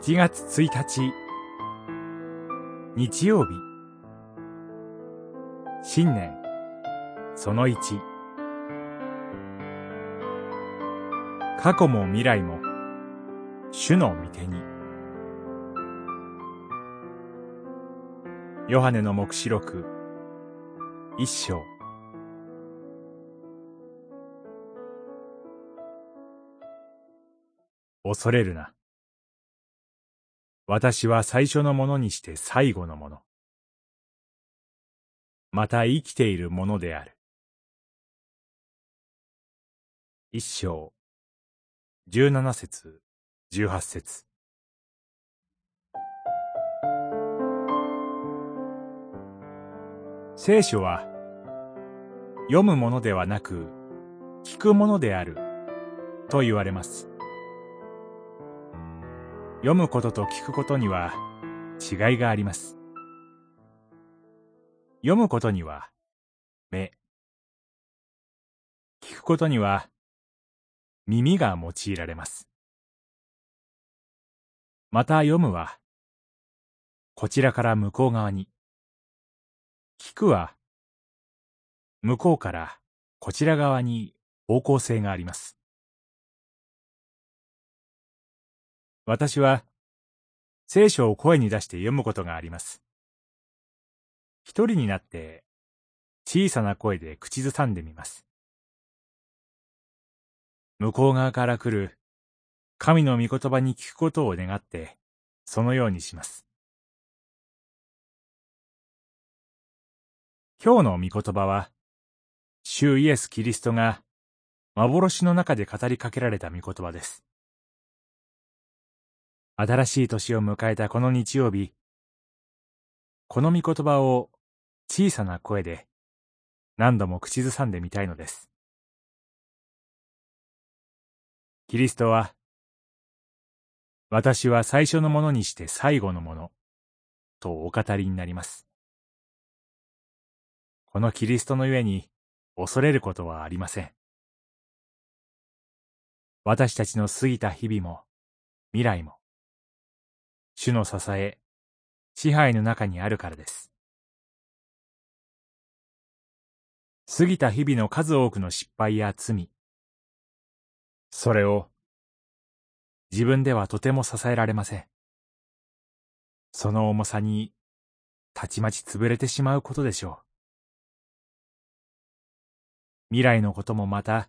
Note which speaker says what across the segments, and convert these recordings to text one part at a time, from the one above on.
Speaker 1: 7月1日。日曜日。新年。その1過去も未来も。主の御手に。ヨハネの黙示録。一章。恐れるな。私は最初のものにして最後のもの。また生きているものである。一章、十七節、十八節。聖書は、読むものではなく、聞くものである、と言われます。読むことと聞くことには違いがあります。読むことには目、聞くことには耳が用いられます。また読むはこちらから向こう側に、聞くは向こうからこちら側に方向性があります。私は、聖書を声に出して読むことがあります。一人になって、小さな声で口ずさんでみます。向こう側から来る、神の御言葉に聞くことを願って、そのようにします。今日の御言葉は、主イエス・キリストが幻の中で語りかけられた御言葉です。新しい年を迎えたこの日曜日、この御言葉を小さな声で何度も口ずさんでみたいのです。キリストは、私は最初のものにして最後のもの、とお語りになります。このキリストのゆえに恐れることはありません。私たちの過ぎた日々も未来も主の支え、支配の中にあるからです。過ぎた日々の数多くの失敗や罪、それを自分ではとても支えられません。その重さにたちまち潰れてしまうことでしょう。未来のこともまた、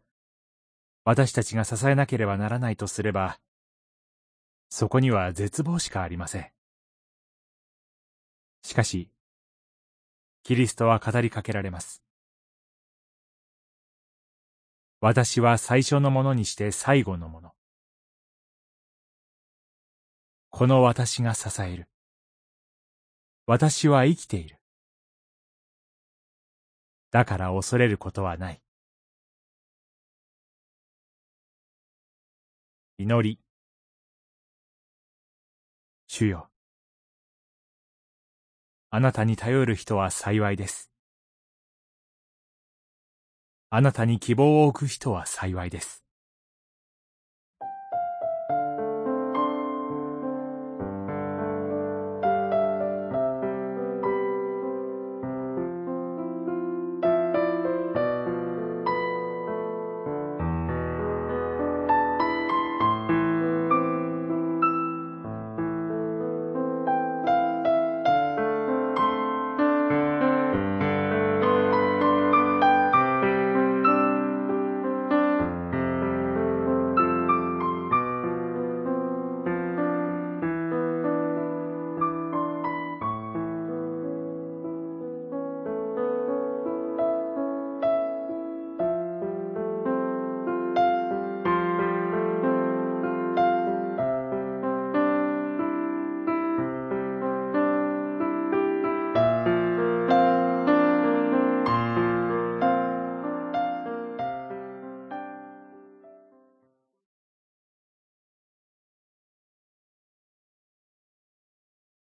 Speaker 1: 私たちが支えなければならないとすれば、そこには絶望しかありません。しかし、キリストは語りかけられます。私は最初のものにして最後のもの。この私が支える。私は生きている。だから恐れることはない。祈り。主よ。あなたに頼る人は幸いです。あなたに希望を置く人は幸いです。